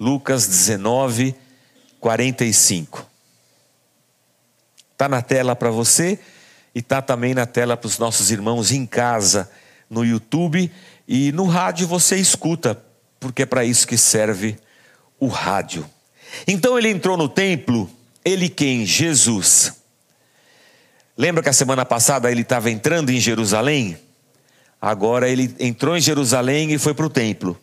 Lucas 19, 45. Está na tela para você e está também na tela para os nossos irmãos em casa, no YouTube e no rádio você escuta, porque é para isso que serve o rádio. Então ele entrou no templo, ele quem? Jesus. Lembra que a semana passada ele estava entrando em Jerusalém? Agora ele entrou em Jerusalém e foi para o templo.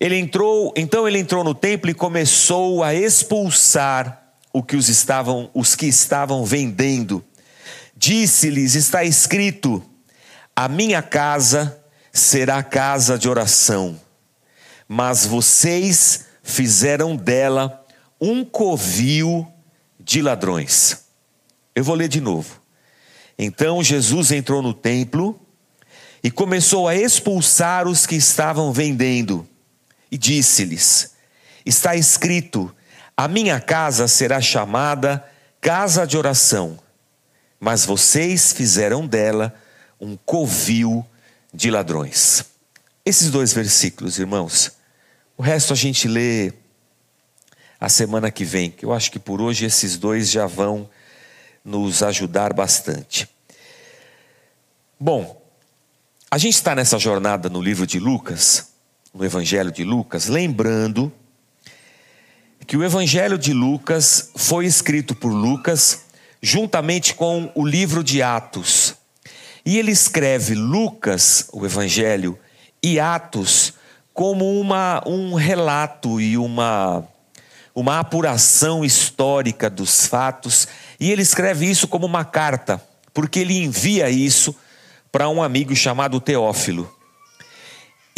Ele entrou, então ele entrou no templo e começou a expulsar o que os estavam, os que estavam vendendo. Disse-lhes: está escrito: a minha casa será casa de oração, mas vocês fizeram dela um covil de ladrões. Eu vou ler de novo. Então Jesus entrou no templo e começou a expulsar os que estavam vendendo, e disse-lhes: Está escrito: A minha casa será chamada casa de oração, mas vocês fizeram dela um covil de ladrões. Esses dois versículos, irmãos, o resto a gente lê a semana que vem, que eu acho que por hoje esses dois já vão nos ajudar bastante. Bom, a gente está nessa jornada no livro de Lucas, no Evangelho de Lucas, lembrando que o Evangelho de Lucas foi escrito por Lucas juntamente com o livro de Atos. E ele escreve Lucas, o Evangelho, e Atos como uma, um relato e uma, uma apuração histórica dos fatos, e ele escreve isso como uma carta, porque ele envia isso para um amigo chamado Teófilo.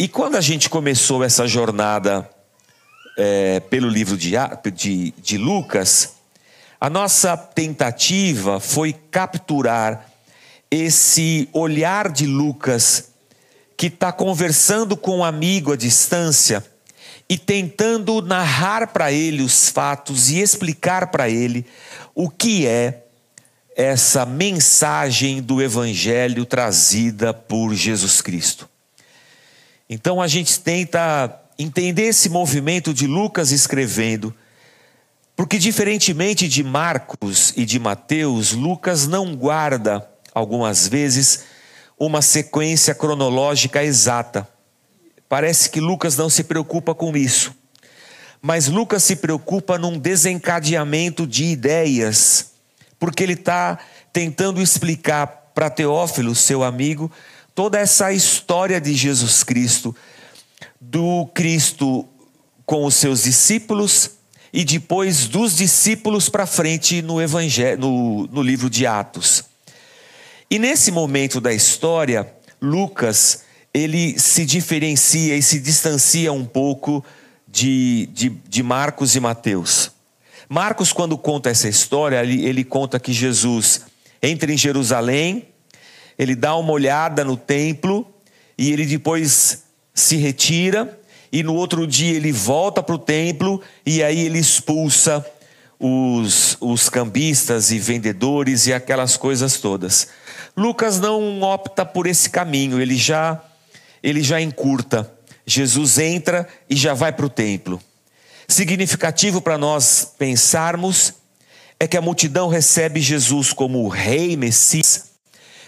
E quando a gente começou essa jornada é, pelo livro de, de, de Lucas, a nossa tentativa foi capturar esse olhar de Lucas que está conversando com um amigo à distância e tentando narrar para ele os fatos e explicar para ele o que é essa mensagem do Evangelho trazida por Jesus Cristo. Então a gente tenta entender esse movimento de Lucas escrevendo, porque diferentemente de Marcos e de Mateus, Lucas não guarda, algumas vezes, uma sequência cronológica exata. Parece que Lucas não se preocupa com isso. Mas Lucas se preocupa num desencadeamento de ideias, porque ele está tentando explicar para Teófilo, seu amigo, toda essa história de Jesus Cristo, do Cristo com os seus discípulos e depois dos discípulos para frente no, evangelho, no, no livro de Atos. E nesse momento da história, Lucas, ele se diferencia e se distancia um pouco de, de, de Marcos e Mateus. Marcos, quando conta essa história, ele, ele conta que Jesus entra em Jerusalém, ele dá uma olhada no templo e ele depois se retira e no outro dia ele volta para o templo e aí ele expulsa os, os cambistas e vendedores e aquelas coisas todas. Lucas não opta por esse caminho, ele já ele já encurta. Jesus entra e já vai para o templo. Significativo para nós pensarmos é que a multidão recebe Jesus como o rei Messias,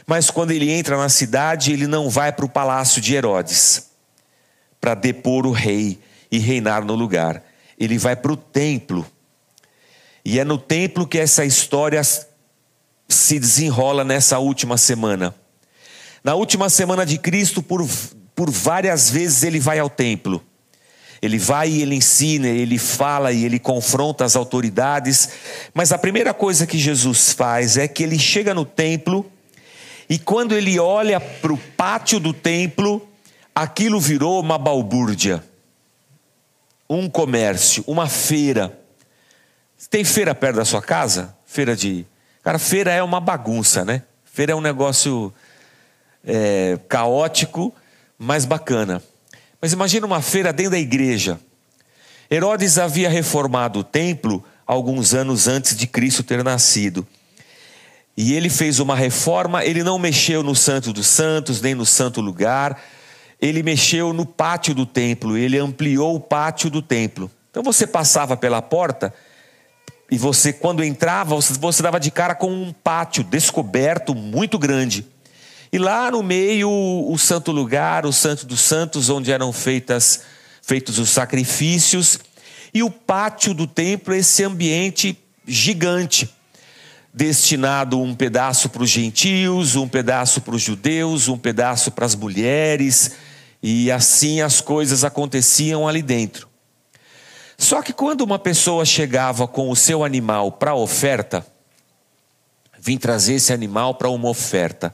mas quando ele entra na cidade, ele não vai para o palácio de Herodes para depor o rei e reinar no lugar. Ele vai para o templo. E é no templo que essa história se desenrola nessa última semana. Na última semana de Cristo, por, por várias vezes ele vai ao templo. Ele vai e ele ensina, ele fala e ele confronta as autoridades. Mas a primeira coisa que Jesus faz é que ele chega no templo e quando ele olha para o pátio do templo, aquilo virou uma balbúrdia, um comércio, uma feira. Tem feira perto da sua casa? Feira de Cara, feira é uma bagunça, né? Feira é um negócio é, caótico, mas bacana. Mas imagina uma feira dentro da igreja. Herodes havia reformado o templo alguns anos antes de Cristo ter nascido. E ele fez uma reforma, ele não mexeu no Santo dos Santos, nem no santo lugar. ele mexeu no pátio do templo, ele ampliou o pátio do templo. Então você passava pela porta e você, quando entrava, você, você dava de cara com um pátio descoberto muito grande. E lá no meio, o santo lugar, o santo dos santos, onde eram feitas, feitos os sacrifícios, e o pátio do templo, esse ambiente gigante destinado um pedaço para os gentios, um pedaço para os judeus, um pedaço para as mulheres, e assim as coisas aconteciam ali dentro. Só que quando uma pessoa chegava com o seu animal para oferta, vim trazer esse animal para uma oferta.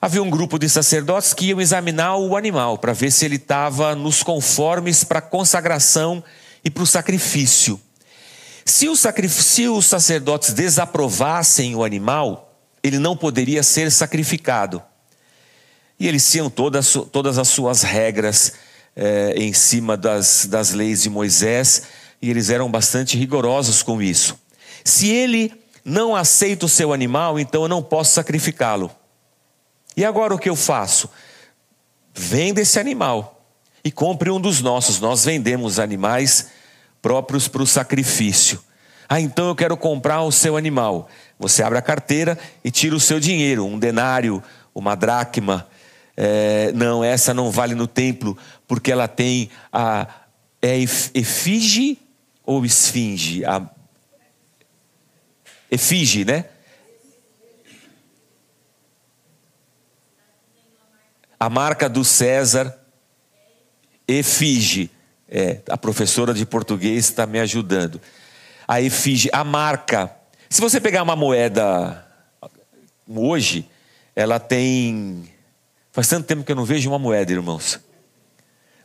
Havia um grupo de sacerdotes que iam examinar o animal para ver se ele estava nos conformes para a consagração e para o sacrifício. Se, o sacrifício. se os sacerdotes desaprovassem o animal, ele não poderia ser sacrificado. E eles tinham todas, todas as suas regras é, em cima das, das leis de Moisés, e eles eram bastante rigorosos com isso. Se ele não aceita o seu animal, então eu não posso sacrificá-lo. E agora o que eu faço? Venda esse animal e compre um dos nossos. Nós vendemos animais próprios para o sacrifício. Ah, então eu quero comprar o seu animal. Você abre a carteira e tira o seu dinheiro, um denário, uma dracma, é, não, essa não vale no templo, porque ela tem a. É efígie ou esfinge? A, efígie, né? A marca do César, efígie. É, a professora de português está me ajudando. A efígie, a marca. Se você pegar uma moeda hoje, ela tem Faz tanto tempo que eu não vejo uma moeda, irmãos.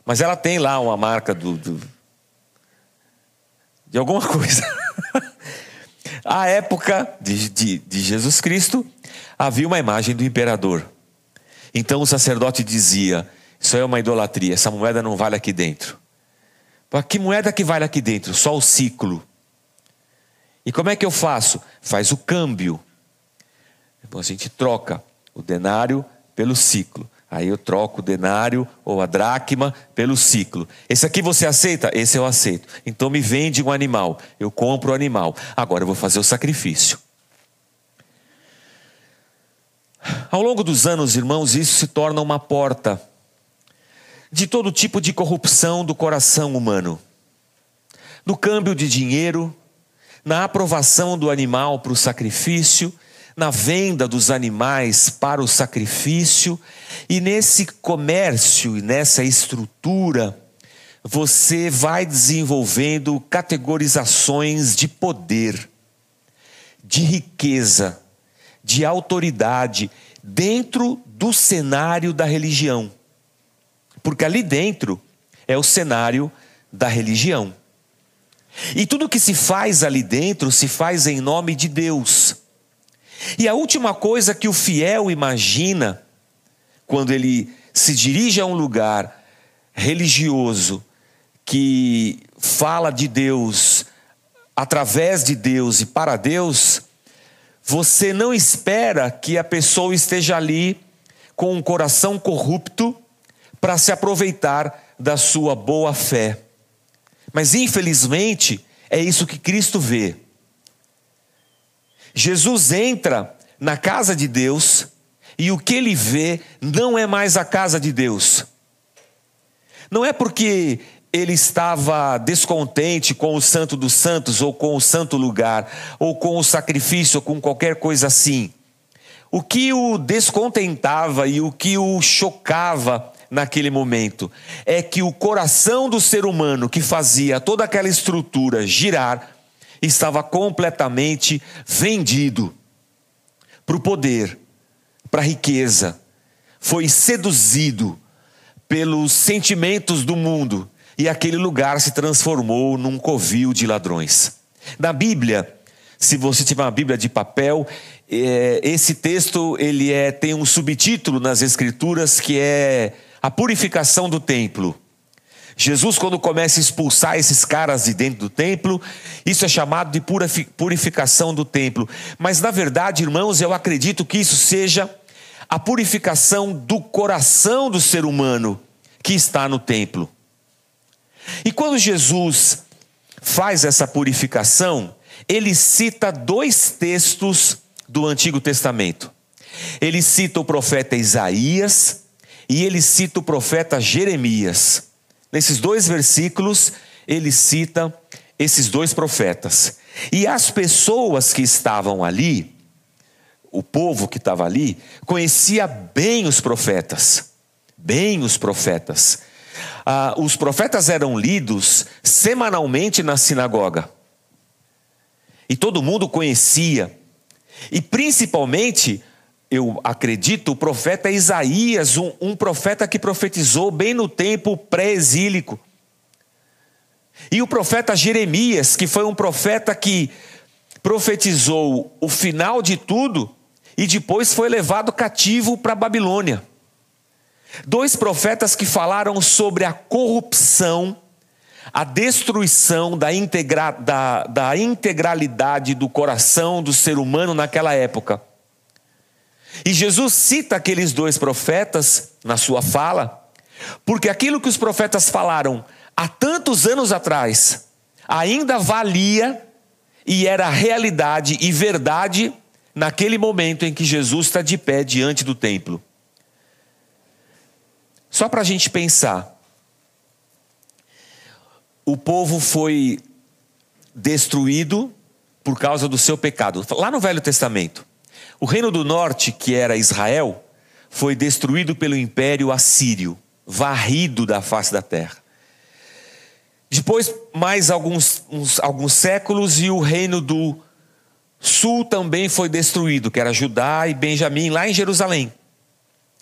Mas ela tem lá uma marca do, do de alguma coisa. A época de, de, de, Jesus Cristo, havia uma imagem do imperador. Então o sacerdote dizia: Isso é uma idolatria, essa moeda não vale aqui dentro. Que moeda que vale aqui dentro? Só o ciclo. E como é que eu faço? Faz o câmbio. A gente troca o denário pelo ciclo. Aí eu troco o denário ou a dracma pelo ciclo. Esse aqui você aceita? Esse eu aceito. Então me vende um animal. Eu compro o animal. Agora eu vou fazer o sacrifício. Ao longo dos anos, irmãos, isso se torna uma porta de todo tipo de corrupção do coração humano. No câmbio de dinheiro, na aprovação do animal para o sacrifício, na venda dos animais para o sacrifício, e nesse comércio e nessa estrutura, você vai desenvolvendo categorizações de poder, de riqueza, de autoridade dentro do cenário da religião. Porque ali dentro é o cenário da religião. E tudo que se faz ali dentro se faz em nome de Deus. E a última coisa que o fiel imagina quando ele se dirige a um lugar religioso que fala de Deus, através de Deus e para Deus, você não espera que a pessoa esteja ali com um coração corrupto para se aproveitar da sua boa fé. Mas infelizmente é isso que Cristo vê. Jesus entra na casa de Deus e o que ele vê não é mais a casa de Deus. Não é porque ele estava descontente com o Santo dos Santos, ou com o santo lugar, ou com o sacrifício, ou com qualquer coisa assim. O que o descontentava e o que o chocava naquele momento é que o coração do ser humano que fazia toda aquela estrutura girar estava completamente vendido para o poder, para a riqueza, foi seduzido pelos sentimentos do mundo e aquele lugar se transformou num covil de ladrões. Na Bíblia, se você tiver uma Bíblia de papel, é, esse texto ele é, tem um subtítulo nas Escrituras que é a purificação do templo. Jesus, quando começa a expulsar esses caras de dentro do templo, isso é chamado de purificação do templo. Mas, na verdade, irmãos, eu acredito que isso seja a purificação do coração do ser humano, que está no templo. E quando Jesus faz essa purificação, ele cita dois textos do Antigo Testamento. Ele cita o profeta Isaías e ele cita o profeta Jeremias. Nesses dois versículos, ele cita esses dois profetas. E as pessoas que estavam ali, o povo que estava ali, conhecia bem os profetas. Bem os profetas. Ah, os profetas eram lidos semanalmente na sinagoga. E todo mundo conhecia. E principalmente, eu acredito, o profeta Isaías, um, um profeta que profetizou bem no tempo pré-exílico. E o profeta Jeremias, que foi um profeta que profetizou o final de tudo e depois foi levado cativo para Babilônia. Dois profetas que falaram sobre a corrupção, a destruição da, integra, da, da integralidade do coração do ser humano naquela época. E Jesus cita aqueles dois profetas na sua fala, porque aquilo que os profetas falaram há tantos anos atrás ainda valia e era realidade e verdade naquele momento em que Jesus está de pé diante do templo. Só para a gente pensar. O povo foi destruído por causa do seu pecado. Lá no Velho Testamento, o reino do norte, que era Israel, foi destruído pelo império assírio, varrido da face da terra. Depois, mais alguns, uns, alguns séculos, e o reino do sul também foi destruído, que era Judá e Benjamim, lá em Jerusalém.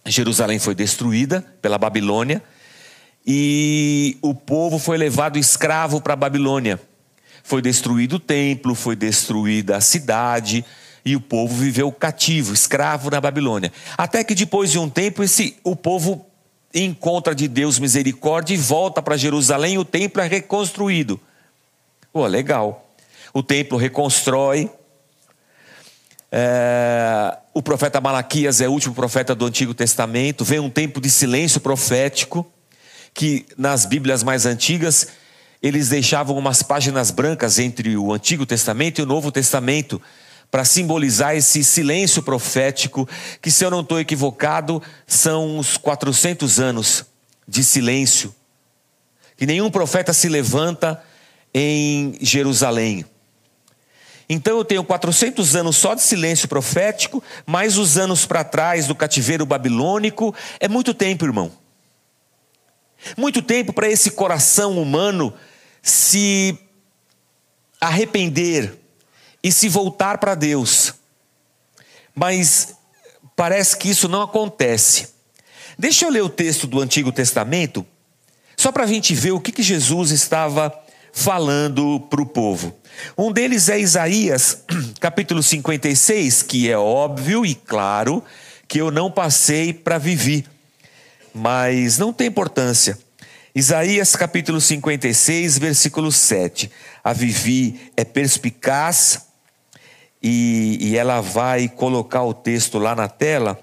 Jerusalém foi destruída pela Babilônia e o povo foi levado escravo para a Babilônia. Foi destruído o templo, foi destruída a cidade e o povo viveu cativo, escravo na Babilônia. Até que depois de um tempo esse o povo encontra de Deus misericórdia e volta para Jerusalém, e o templo é reconstruído. Pô, legal. O templo reconstrói, é, o profeta Malaquias é o último profeta do Antigo Testamento. Vem um tempo de silêncio profético, que nas Bíblias mais antigas eles deixavam umas páginas brancas entre o Antigo Testamento e o Novo Testamento, para simbolizar esse silêncio profético, que, se eu não estou equivocado, são uns 400 anos de silêncio. Que nenhum profeta se levanta em Jerusalém. Então eu tenho 400 anos só de silêncio profético, mais os anos para trás do cativeiro babilônico. É muito tempo, irmão. Muito tempo para esse coração humano se arrepender e se voltar para Deus. Mas parece que isso não acontece. Deixa eu ler o texto do Antigo Testamento, só para a gente ver o que, que Jesus estava falando para o povo. Um deles é Isaías, capítulo 56, que é óbvio e claro que eu não passei para viver, mas não tem importância. Isaías capítulo 56, versículo 7. A Vivi é perspicaz e, e ela vai colocar o texto lá na tela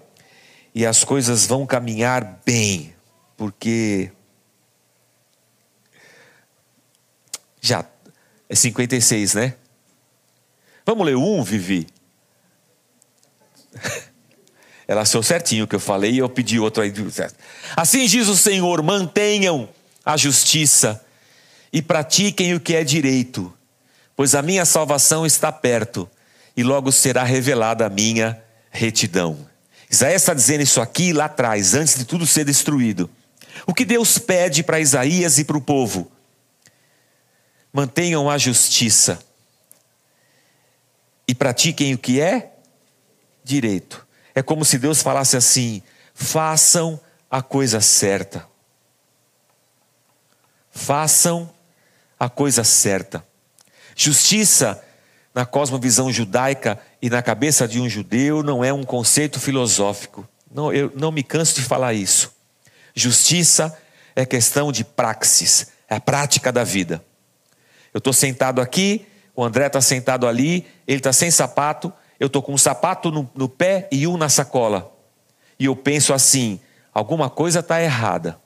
e as coisas vão caminhar bem, porque já é 56, né? Vamos ler um, Vivi? Ela achou certinho o que eu falei e eu pedi outro aí. Assim diz o Senhor: mantenham a justiça e pratiquem o que é direito, pois a minha salvação está perto e logo será revelada a minha retidão. Isaías está dizendo isso aqui lá atrás, antes de tudo ser destruído. O que Deus pede para Isaías e para o povo? mantenham a justiça e pratiquem o que é direito. É como se Deus falasse assim: façam a coisa certa. Façam a coisa certa. Justiça, na cosmovisão judaica e na cabeça de um judeu, não é um conceito filosófico. Não, eu não me canso de falar isso. Justiça é questão de praxis, é a prática da vida. Eu estou sentado aqui, o André está sentado ali, ele está sem sapato, eu estou com um sapato no, no pé e um na sacola. E eu penso assim: alguma coisa está errada.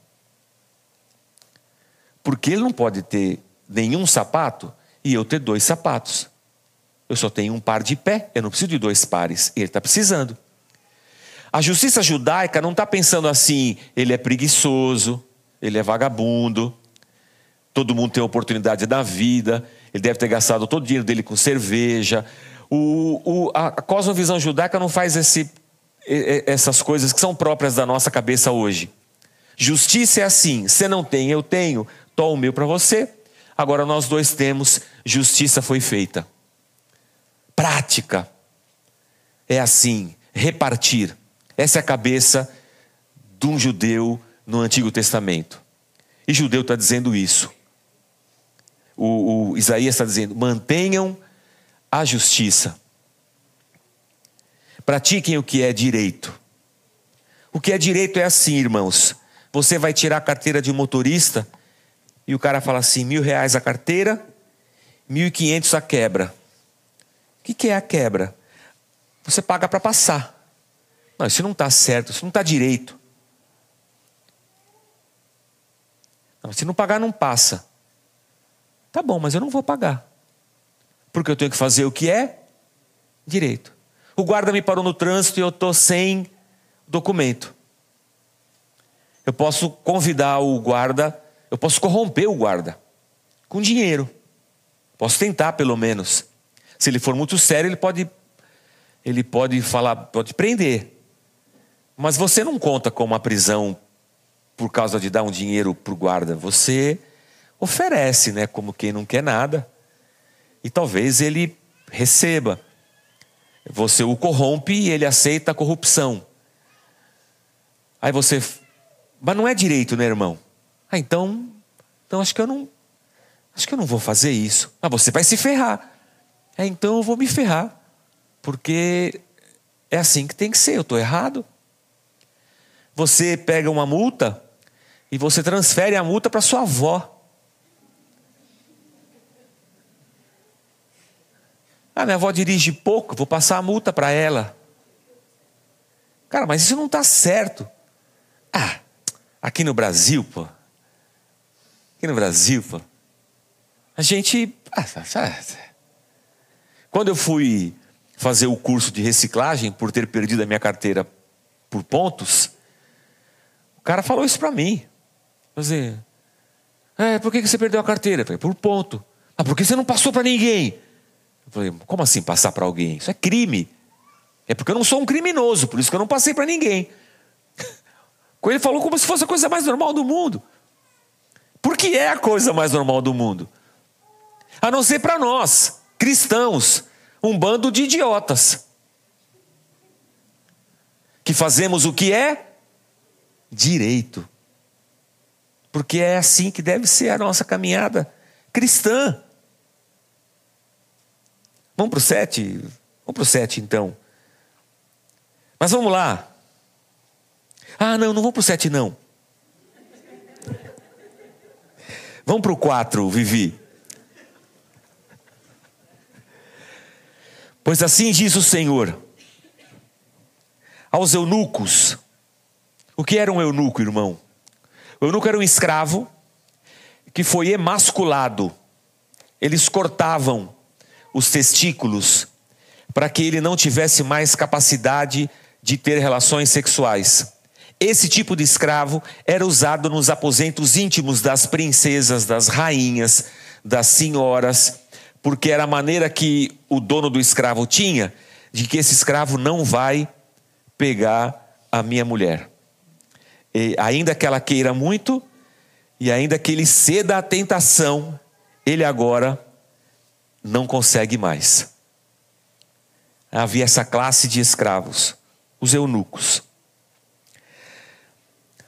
Porque ele não pode ter nenhum sapato e eu ter dois sapatos. Eu só tenho um par de pé, eu não preciso de dois pares. Ele está precisando. A justiça judaica não está pensando assim, ele é preguiçoso, ele é vagabundo, todo mundo tem oportunidade da vida, ele deve ter gastado todo o dinheiro dele com cerveja. O, o, a cosmovisão judaica não faz esse, essas coisas que são próprias da nossa cabeça hoje. Justiça é assim: você não tem, eu tenho, toma o meu para você. Agora nós dois temos, justiça foi feita. Prática é assim: repartir. Essa é a cabeça de um judeu no Antigo Testamento. E judeu está dizendo isso. O, o Isaías está dizendo: mantenham a justiça. Pratiquem o que é direito. O que é direito é assim, irmãos. Você vai tirar a carteira de motorista e o cara fala assim: mil reais a carteira, mil e quinhentos a quebra. O que, que é a quebra? Você paga para passar. Não, isso não está certo, isso não está direito. Não, se não pagar, não passa. Tá bom, mas eu não vou pagar. Porque eu tenho que fazer o que é direito. O guarda me parou no trânsito e eu estou sem documento. Eu posso convidar o guarda, eu posso corromper o guarda com dinheiro. Posso tentar, pelo menos. Se ele for muito sério, ele pode, ele pode falar, pode prender. Mas você não conta com uma prisão por causa de dar um dinheiro para o guarda. Você oferece, né? Como quem não quer nada. E talvez ele receba. Você o corrompe e ele aceita a corrupção. Aí você. Mas não é direito, né, irmão? Ah, então. Então acho que eu não. Acho que eu não vou fazer isso. Ah, você vai se ferrar. É, então eu vou me ferrar. Porque é assim que tem que ser. Eu estou errado. Você pega uma multa e você transfere a multa para sua avó. Ah, minha avó dirige pouco, vou passar a multa para ela. Cara, mas isso não está certo. Ah, aqui no Brasil, pô. Aqui no Brasil, pô. A gente. Ah, quando eu fui fazer o curso de reciclagem por ter perdido a minha carteira por pontos, o cara falou isso para mim. Fazer. É, por que você perdeu a carteira? Eu falei, por ponto. Ah, por que você não passou para ninguém? Eu falei, como assim passar para alguém? Isso é crime. É porque eu não sou um criminoso, por isso que eu não passei para ninguém. Ele falou como se fosse a coisa mais normal do mundo. Porque é a coisa mais normal do mundo. A não ser para nós, cristãos, um bando de idiotas. Que fazemos o que é direito. Porque é assim que deve ser a nossa caminhada cristã. Vamos para o sete? Vamos para o sete então. Mas vamos lá. Ah, não, não vamos para o sete não. Vamos para o quatro, Vivi. Pois assim diz o Senhor aos eunucos o que era um eunuco, irmão? O eunuco era um escravo que foi emasculado. Eles cortavam os testículos para que ele não tivesse mais capacidade de ter relações sexuais. Esse tipo de escravo era usado nos aposentos íntimos das princesas, das rainhas, das senhoras, porque era a maneira que o dono do escravo tinha de que esse escravo não vai pegar a minha mulher. E ainda que ela queira muito, e ainda que ele ceda à tentação, ele agora não consegue mais. Havia essa classe de escravos, os eunucos.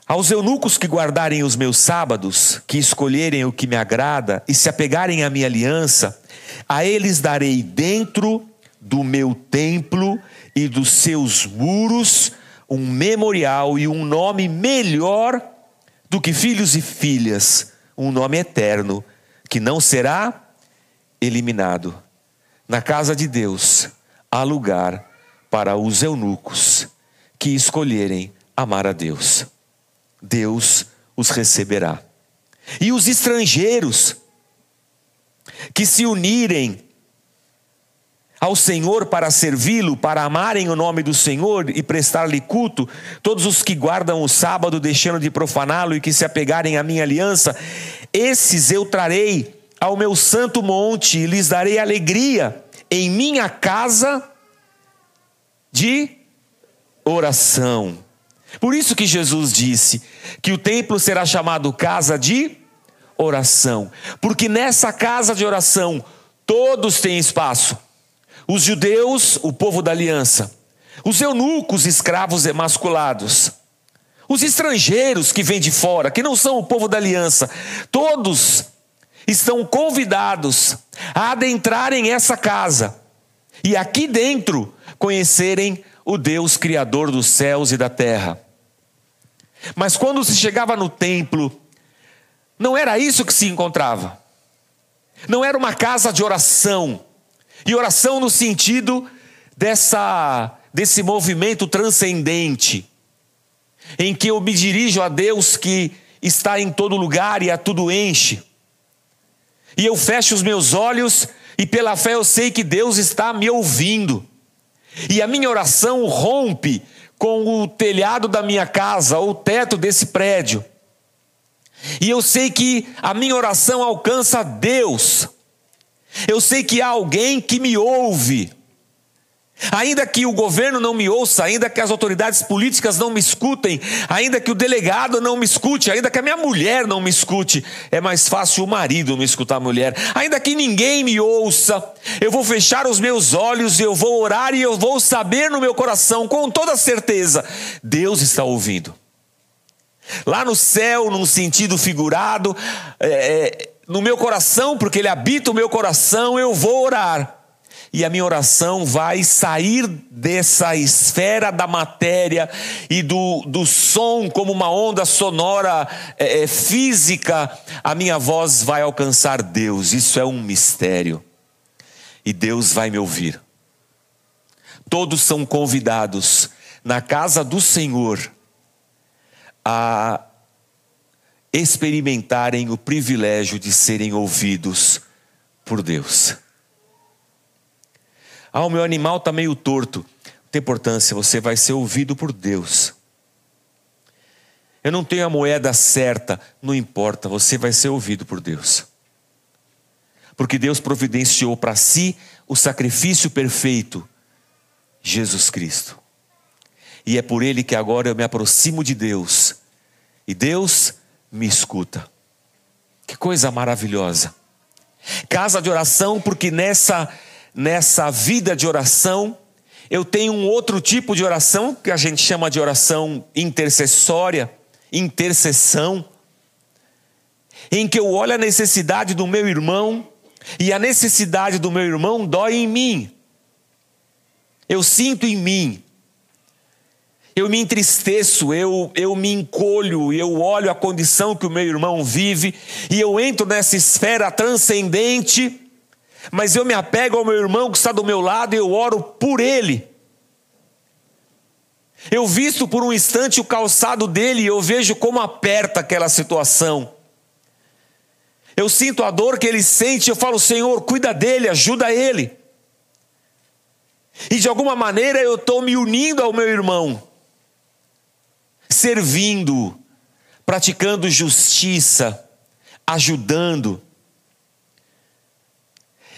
Aos eunucos que guardarem os meus sábados, que escolherem o que me agrada e se apegarem à minha aliança, a eles darei dentro do meu templo e dos seus muros um memorial e um nome melhor do que filhos e filhas, um nome eterno que não será eliminado. Na casa de Deus há lugar para os eunucos que escolherem amar a Deus. Deus os receberá. E os estrangeiros que se unirem ao Senhor para servi-lo, para amarem o nome do Senhor e prestar-lhe culto, todos os que guardam o sábado, deixando de profaná-lo e que se apegarem à minha aliança, esses eu trarei ao meu santo monte e lhes darei alegria em minha casa de oração. Por isso que Jesus disse que o templo será chamado casa de oração, porque nessa casa de oração todos têm espaço. Os judeus, o povo da aliança, os eunucos, escravos emasculados, os estrangeiros que vêm de fora, que não são o povo da aliança, todos estão convidados a adentrarem essa casa e aqui dentro conhecerem o Deus Criador dos céus e da terra. Mas quando se chegava no templo, não era isso que se encontrava. Não era uma casa de oração e oração no sentido dessa desse movimento transcendente, em que eu me dirijo a Deus que está em todo lugar e a tudo enche. E eu fecho os meus olhos e pela fé eu sei que Deus está me ouvindo. E a minha oração rompe com o telhado da minha casa ou o teto desse prédio. E eu sei que a minha oração alcança Deus. Eu sei que há alguém que me ouve. Ainda que o governo não me ouça, ainda que as autoridades políticas não me escutem, ainda que o delegado não me escute, ainda que a minha mulher não me escute, é mais fácil o marido não escutar a mulher. Ainda que ninguém me ouça, eu vou fechar os meus olhos, eu vou orar e eu vou saber no meu coração, com toda certeza, Deus está ouvindo. Lá no céu, num sentido figurado, é, no meu coração, porque Ele habita o meu coração, eu vou orar. E a minha oração vai sair dessa esfera da matéria e do, do som, como uma onda sonora é, é, física, a minha voz vai alcançar Deus. Isso é um mistério. E Deus vai me ouvir. Todos são convidados na casa do Senhor a experimentarem o privilégio de serem ouvidos por Deus. Ah, o meu animal está meio torto. Não tem importância, você vai ser ouvido por Deus. Eu não tenho a moeda certa, não importa, você vai ser ouvido por Deus. Porque Deus providenciou para si o sacrifício perfeito, Jesus Cristo. E é por ele que agora eu me aproximo de Deus. E Deus me escuta. Que coisa maravilhosa. Casa de oração, porque nessa nessa vida de oração eu tenho um outro tipo de oração que a gente chama de oração intercessória, intercessão, em que eu olho a necessidade do meu irmão e a necessidade do meu irmão dói em mim. Eu sinto em mim eu me entristeço, eu, eu me encolho, eu olho a condição que o meu irmão vive e eu entro nessa esfera transcendente, mas eu me apego ao meu irmão que está do meu lado e eu oro por ele. Eu visto por um instante o calçado dele e eu vejo como aperta aquela situação. Eu sinto a dor que ele sente, eu falo, Senhor, cuida dele, ajuda ele. E de alguma maneira eu estou me unindo ao meu irmão servindo, praticando justiça, ajudando.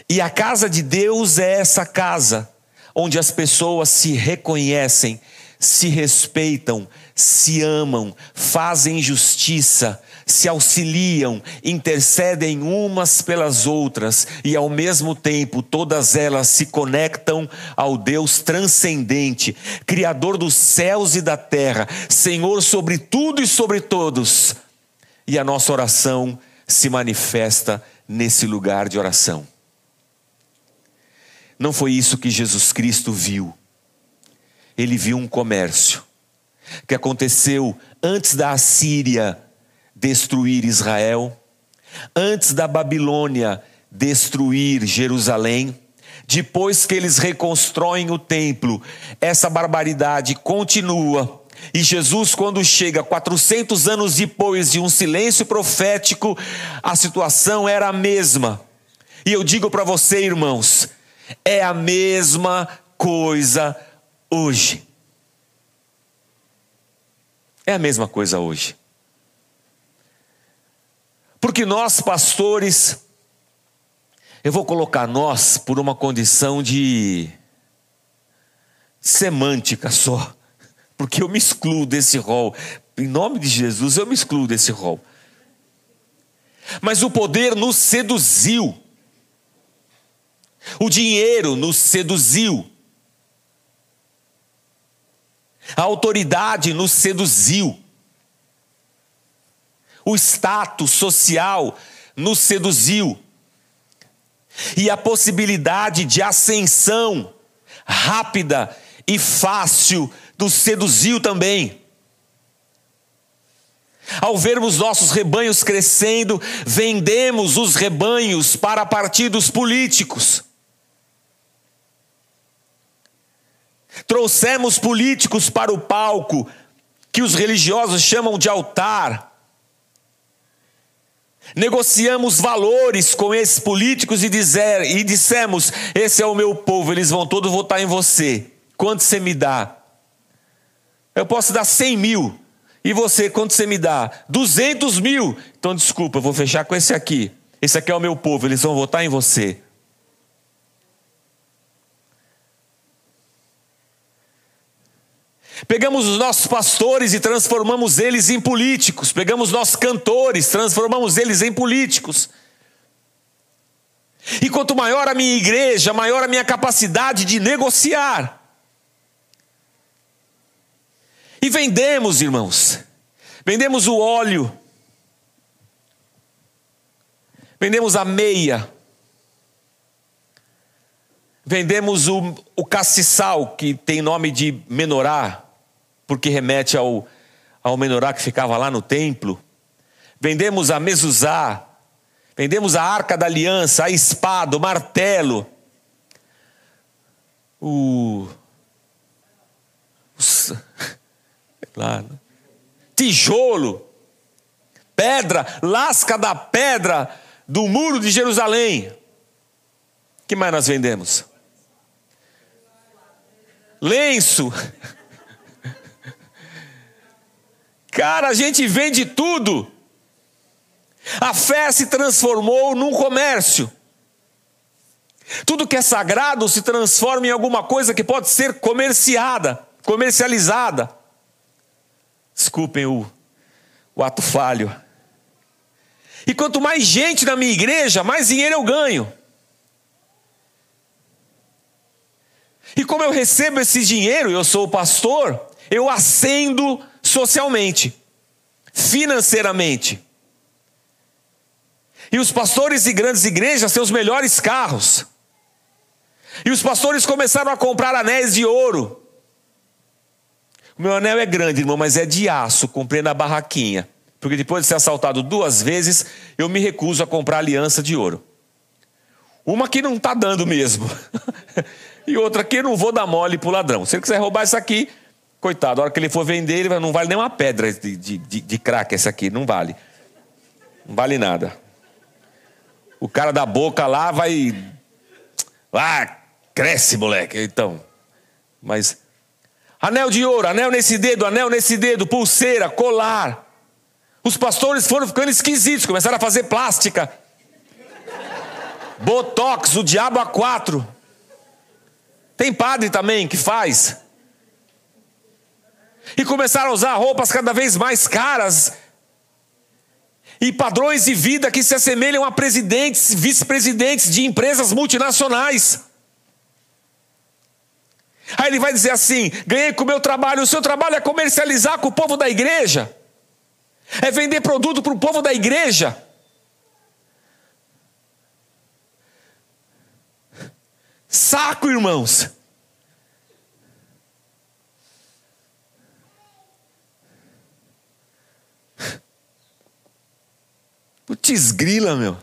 E a casa de Deus é essa casa onde as pessoas se reconhecem, se respeitam, se amam, fazem justiça, se auxiliam, intercedem umas pelas outras e ao mesmo tempo todas elas se conectam ao Deus transcendente, Criador dos céus e da terra, Senhor sobre tudo e sobre todos. E a nossa oração se manifesta nesse lugar de oração. Não foi isso que Jesus Cristo viu. Ele viu um comércio que aconteceu antes da Assíria destruir Israel, antes da Babilônia destruir Jerusalém, depois que eles reconstroem o templo, essa barbaridade continua. E Jesus, quando chega 400 anos depois de um silêncio profético, a situação era a mesma. E eu digo para você, irmãos, é a mesma coisa hoje. É a mesma coisa hoje. Porque nós, pastores, eu vou colocar nós por uma condição de semântica só, porque eu me excluo desse rol. Em nome de Jesus, eu me excluo desse rol. Mas o poder nos seduziu. O dinheiro nos seduziu. A autoridade nos seduziu. O status social nos seduziu. E a possibilidade de ascensão rápida e fácil nos seduziu também. Ao vermos nossos rebanhos crescendo, vendemos os rebanhos para partidos políticos. Trouxemos políticos para o palco, que os religiosos chamam de altar. Negociamos valores com esses políticos e, dizer, e dissemos: Esse é o meu povo, eles vão todos votar em você. Quanto você me dá? Eu posso dar 100 mil. E você, quanto você me dá? 200 mil. Então, desculpa, eu vou fechar com esse aqui. Esse aqui é o meu povo, eles vão votar em você. Pegamos os nossos pastores e transformamos eles em políticos. Pegamos nossos cantores, transformamos eles em políticos. E quanto maior a minha igreja, maior a minha capacidade de negociar. E vendemos, irmãos. Vendemos o óleo. Vendemos a meia. Vendemos o, o castiçal, que tem nome de menorá, porque remete ao, ao menorá que ficava lá no templo. Vendemos a mezuzá. Vendemos a arca da aliança, a espada, o martelo. O. Os, lá, né? tijolo, pedra, lasca da pedra do muro de Jerusalém. O que mais nós vendemos? Lenço. Cara, a gente vende tudo. A fé se transformou num comércio. Tudo que é sagrado se transforma em alguma coisa que pode ser comerciada, comercializada. Desculpem o, o ato falho. E quanto mais gente na minha igreja, mais dinheiro eu ganho. E como eu recebo esse dinheiro, eu sou o pastor, eu ascendo socialmente, financeiramente. E os pastores de grandes igrejas têm os melhores carros. E os pastores começaram a comprar anéis de ouro. O meu anel é grande, irmão, mas é de aço, comprei na barraquinha. Porque depois de ser assaltado duas vezes, eu me recuso a comprar aliança de ouro. Uma que não está dando mesmo. e outra que eu não vou dar mole para o ladrão. Se ele quiser roubar isso aqui, coitado, a hora que ele for vender, ele não vale nem uma pedra de, de, de, de crack essa aqui, não vale. Não vale nada. O cara da boca lá vai. Ah, cresce, moleque. Então. Mas Anel de ouro, anel nesse dedo, anel nesse dedo, pulseira, colar. Os pastores foram ficando esquisitos, começaram a fazer plástica. Botox, o diabo a quatro. Tem padre também que faz. E começaram a usar roupas cada vez mais caras. E padrões de vida que se assemelham a presidentes, vice-presidentes de empresas multinacionais. Aí ele vai dizer assim: ganhei com o meu trabalho, o seu trabalho é comercializar com o povo da igreja, é vender produto para o povo da igreja. Saco, irmãos. Putz, grila, meu.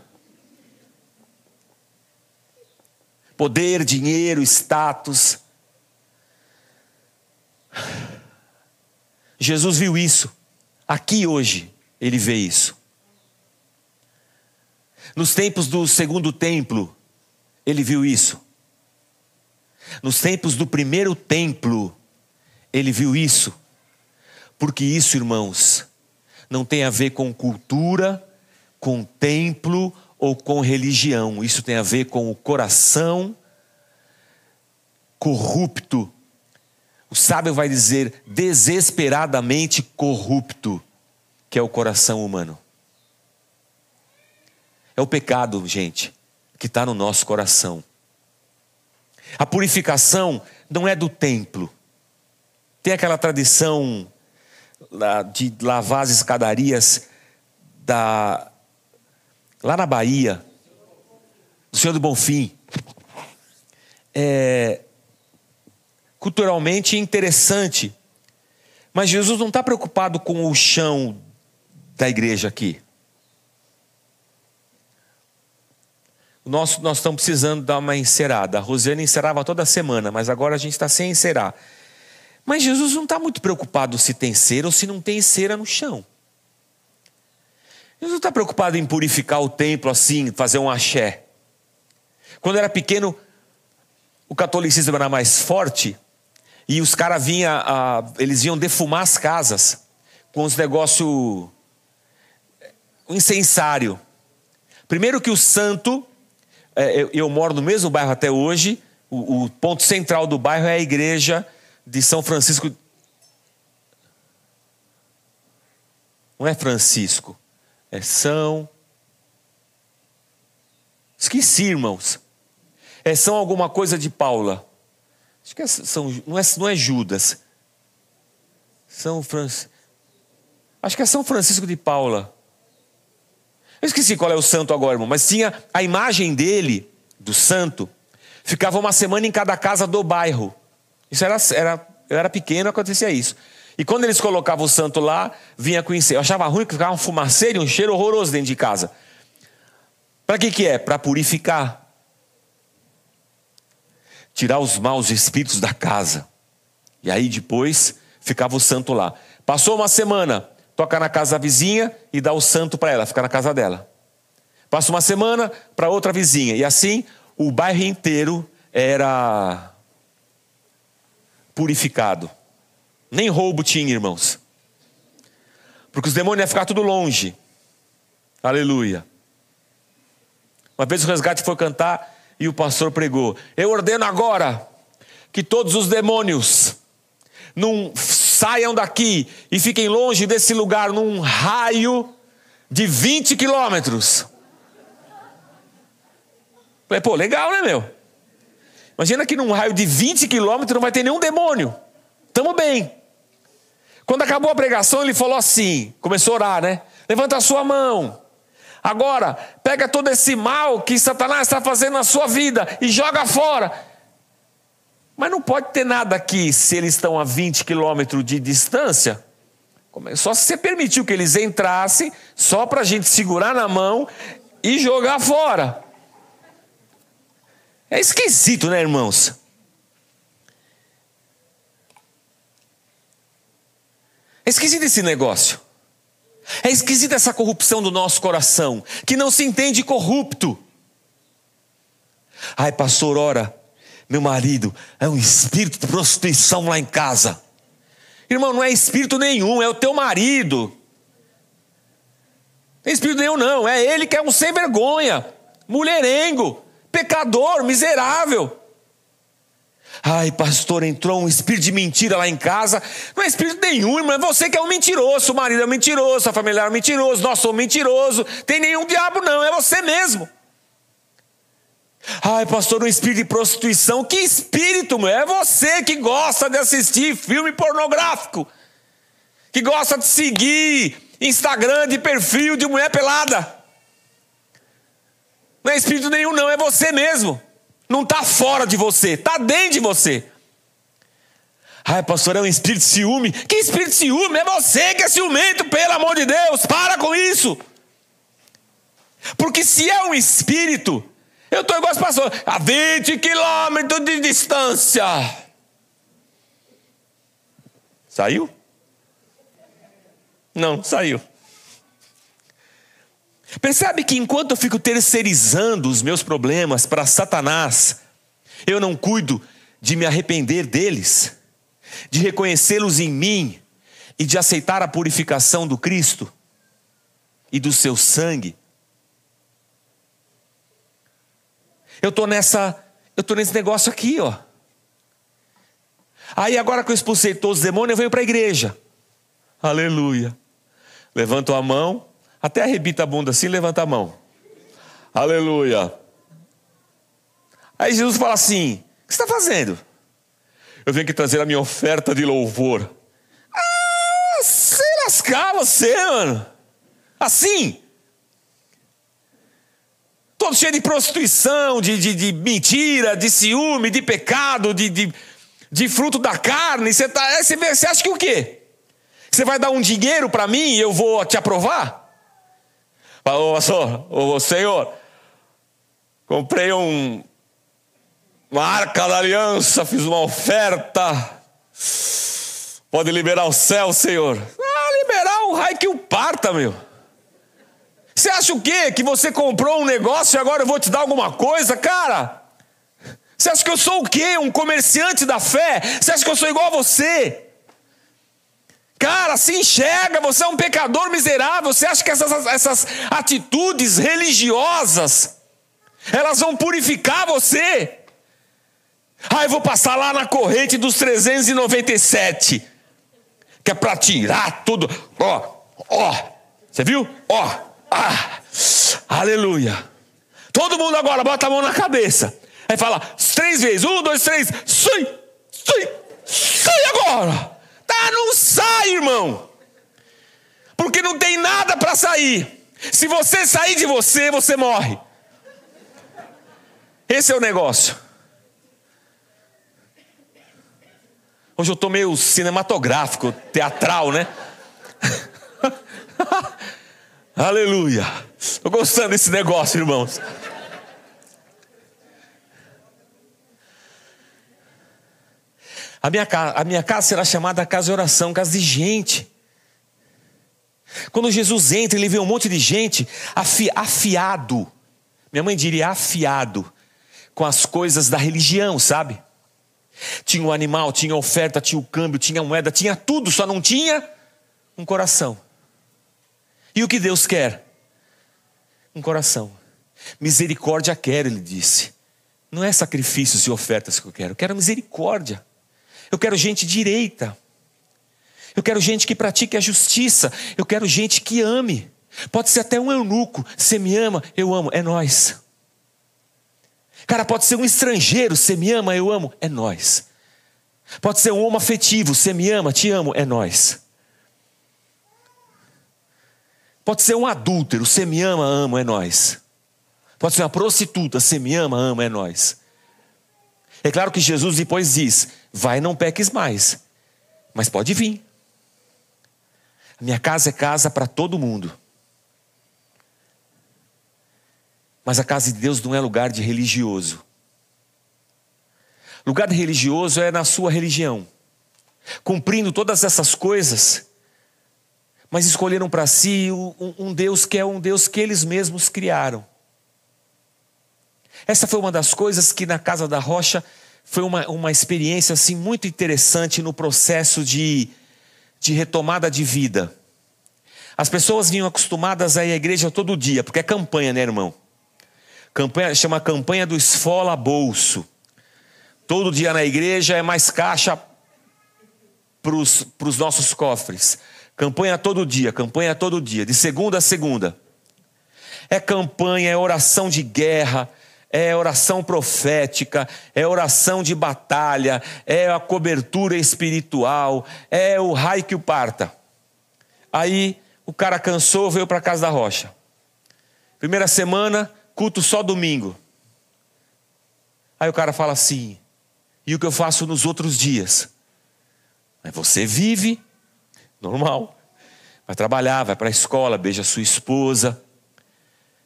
Poder, dinheiro, status Jesus viu isso. Aqui hoje, ele vê isso. Nos tempos do segundo templo, ele viu isso. Nos tempos do primeiro templo, ele viu isso. Porque isso, irmãos, não tem a ver com cultura, com templo ou com religião. Isso tem a ver com o coração corrupto. O sábio vai dizer desesperadamente corrupto, que é o coração humano. É o pecado, gente, que está no nosso coração. A purificação não é do templo. Tem aquela tradição de lavar as escadarias da lá na Bahia, do Senhor do Bonfim. É culturalmente interessante, mas Jesus não está preocupado com o chão da igreja aqui. Nós, nós estamos precisando dar uma encerada. A Rosiane encerava toda semana, mas agora a gente está sem encerar. Mas Jesus não está muito preocupado se tem cera ou se não tem cera no chão. Jesus não está preocupado em purificar o templo assim, fazer um axé. Quando era pequeno, o catolicismo era mais forte e os caras vinham, eles iam defumar as casas com os negócios, um incensário. Primeiro que o santo, é, eu, moro no mesmo bairro até hoje, o, o ponto central do bairro é a igreja de São Francisco. Não é Francisco, é São. Esqueci, irmãos. É São alguma coisa de Paula. Acho que é São, não, é, não é Judas. São Francisco. Acho que é São Francisco de Paula. Eu esqueci qual é o santo agora, irmão, mas tinha a imagem dele, do santo, ficava uma semana em cada casa do bairro. Isso era, era eu era pequeno, acontecia isso. E quando eles colocavam o santo lá, vinha conhecer. Eu achava ruim que ficava um fumaceiro e um cheiro horroroso dentro de casa. Para que que é? Para purificar. Tirar os maus espíritos da casa. E aí depois ficava o santo lá. Passou uma semana, toca na casa da vizinha e dá o santo para ela, fica na casa dela. Passa uma semana para outra vizinha. E assim o bairro inteiro era purificado. Nem roubo tinha, irmãos. Porque os demônios iam ficar tudo longe. Aleluia. Uma vez o resgate foi cantar e o pastor pregou: Eu ordeno agora que todos os demônios não saiam daqui e fiquem longe desse lugar num raio de 20 quilômetros. Falei, pô, legal, né, meu? Imagina que num raio de 20 quilômetros não vai ter nenhum demônio. Tamo bem. Quando acabou a pregação, ele falou assim: começou a orar, né? Levanta a sua mão. Agora, pega todo esse mal que Satanás está fazendo na sua vida e joga fora. Mas não pode ter nada aqui se eles estão a 20 quilômetros de distância. Só se você permitiu que eles entrassem, só para a gente segurar na mão e jogar fora. É esquisito, né, irmãos? É esquisito esse negócio. É esquisita essa corrupção do nosso coração, que não se entende corrupto. Ai, pastor, ora, meu marido é um espírito de prostituição lá em casa. Irmão, não é espírito nenhum, é o teu marido. Não tem espírito nenhum, não. É ele que é um sem vergonha, mulherengo pecador, miserável. Ai, pastor, entrou um espírito de mentira lá em casa. Não é espírito nenhum, irmão. É você que é um mentiroso. O marido é um mentiroso, a família é um mentiroso, nós somos mentirosos. Tem nenhum diabo, não. É você mesmo. Ai, pastor, um espírito de prostituição. Que espírito, meu? É você que gosta de assistir filme pornográfico. Que gosta de seguir Instagram de perfil de mulher pelada. Não é espírito nenhum, não, é você mesmo. Não está fora de você, está dentro de você. Ai, pastor, é um espírito de ciúme. Que espírito de ciúme? É você que é ciumento, pelo amor de Deus. Para com isso. Porque se é um espírito, eu estou igual esse pastor, a 20 quilômetros de distância. Saiu? Não saiu. Percebe que enquanto eu fico terceirizando os meus problemas para Satanás, eu não cuido de me arrepender deles, de reconhecê-los em mim e de aceitar a purificação do Cristo e do seu sangue. Eu estou nessa, eu tô nesse negócio aqui, ó. Aí agora que eu expulsei todos os demônios, eu venho para a igreja. Aleluia. Levanto a mão, até arrebita a bunda assim, levanta a mão. Aleluia. Aí Jesus fala assim: O que você está fazendo? Eu venho aqui trazer a minha oferta de louvor. Ah, se lascar você, mano. Assim. Todo cheio de prostituição, de, de, de mentira, de ciúme, de pecado, de, de, de fruto da carne. Você, tá, você, você acha que o quê? Você vai dar um dinheiro para mim e eu vou te aprovar? Ô, pastor, ô, senhor, comprei um, uma arca da aliança, fiz uma oferta. Pode liberar o céu, senhor. Ah, liberar o raio que o parta, meu. Você acha o quê? Que você comprou um negócio e agora eu vou te dar alguma coisa, cara? Você acha que eu sou o quê? Um comerciante da fé? Você acha que eu sou igual a você? Cara, se enxerga, você é um pecador miserável. Você acha que essas, essas atitudes religiosas elas vão purificar você? Ah, eu vou passar lá na corrente dos 397, que é para tirar tudo. Ó, ó, você viu? Ó, ah, aleluia. Todo mundo agora bota a mão na cabeça. Aí fala três vezes: um, dois, três, sai, sai, sai agora. Não sai, irmão. Porque não tem nada para sair. Se você sair de você, você morre. Esse é o negócio. Hoje eu estou meio cinematográfico, teatral, né? Aleluia. Estou gostando desse negócio, irmãos. A minha, casa, a minha casa será chamada casa de oração, casa de gente. Quando Jesus entra, ele vê um monte de gente afi, afiado. Minha mãe diria afiado com as coisas da religião, sabe? Tinha o um animal, tinha oferta, tinha o câmbio, tinha moeda, tinha tudo, só não tinha um coração. E o que Deus quer? Um coração. Misericórdia quero, ele disse. Não é sacrifícios e ofertas que eu quero, eu quero misericórdia. Eu quero gente direita. Eu quero gente que pratique a justiça. Eu quero gente que ame. Pode ser até um eunuco. Você me ama, eu amo, é nós. Cara, pode ser um estrangeiro. Você me ama, eu amo, é nós. Pode ser um homem afetivo. Você me ama, te amo, é nós. Pode ser um adúltero, você me ama, amo, é nós. Pode ser uma prostituta, você me ama, ama, é nós. É claro que Jesus depois diz: vai, não peques mais, mas pode vir. A minha casa é casa para todo mundo. Mas a casa de Deus não é lugar de religioso. Lugar de religioso é na sua religião. Cumprindo todas essas coisas, mas escolheram para si um Deus que é um Deus que eles mesmos criaram. Essa foi uma das coisas que na Casa da Rocha foi uma, uma experiência assim muito interessante no processo de, de retomada de vida. As pessoas vinham acostumadas a ir à igreja todo dia, porque é campanha, né, irmão? Campanha, chama campanha do esfola bolso. Todo dia na igreja é mais caixa para os nossos cofres. Campanha todo dia, campanha todo dia, de segunda a segunda. É campanha, é oração de guerra, é oração profética, é oração de batalha, é a cobertura espiritual, é o raio que o parta. Aí o cara cansou, veio para casa da rocha. Primeira semana, culto só domingo. Aí o cara fala assim: e o que eu faço nos outros dias? Você vive Normal. Vai trabalhar, vai para a escola, beija sua esposa.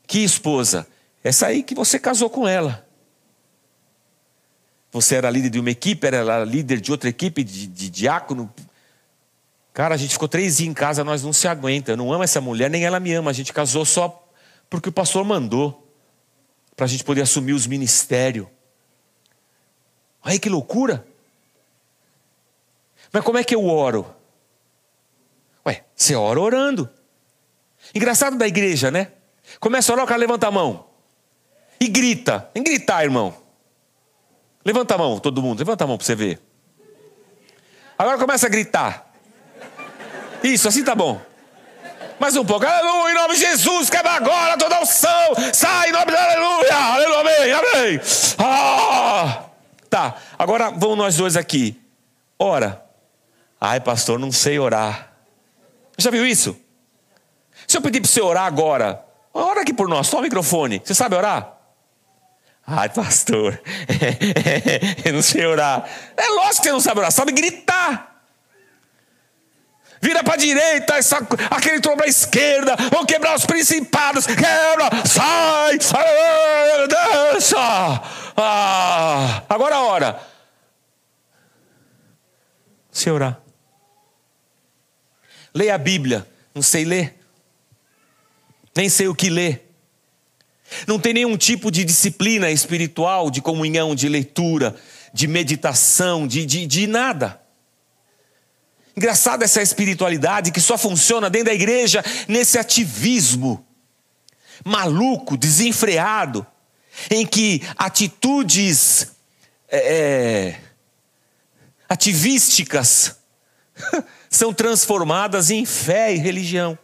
Que esposa? Essa aí que você casou com ela. Você era líder de uma equipe, era líder de outra equipe, de, de diácono. Cara, a gente ficou três dias em casa, nós não se aguenta. Eu não amo essa mulher, nem ela me ama. A gente casou só porque o pastor mandou para a gente poder assumir os ministérios. Olha que loucura! Mas como é que eu oro? Ué, você ora orando. Engraçado da igreja, né? Começa a orar, o cara levanta a mão. E grita. Em gritar, irmão. Levanta a mão, todo mundo. Levanta a mão para você ver. Agora começa a gritar. Isso, assim tá bom. Mais um pouco. Aleluia, em nome de Jesus, quebra agora toda unção. Sai em nome de aleluia. Aleluia, amém, amém. Ah! Tá, agora vamos nós dois aqui. Ora. Ai, pastor, não sei orar. Já viu isso? Se eu pedir para você orar agora, ora aqui por nós, só o microfone. Você sabe orar? Ai, pastor, eu não sei orar. É lógico que você não sabe orar, sabe gritar. Vira para a direita, essa, aquele trono para a esquerda, vão quebrar os principados, quebra, sai, dança. Ah, agora ora. Se orar. Leia a Bíblia, não sei ler, nem sei o que ler. Não tem nenhum tipo de disciplina espiritual, de comunhão, de leitura, de meditação, de, de, de nada. Engraçado essa espiritualidade que só funciona dentro da igreja nesse ativismo maluco, desenfreado, em que atitudes é, é ativísticas são transformadas em fé e religião.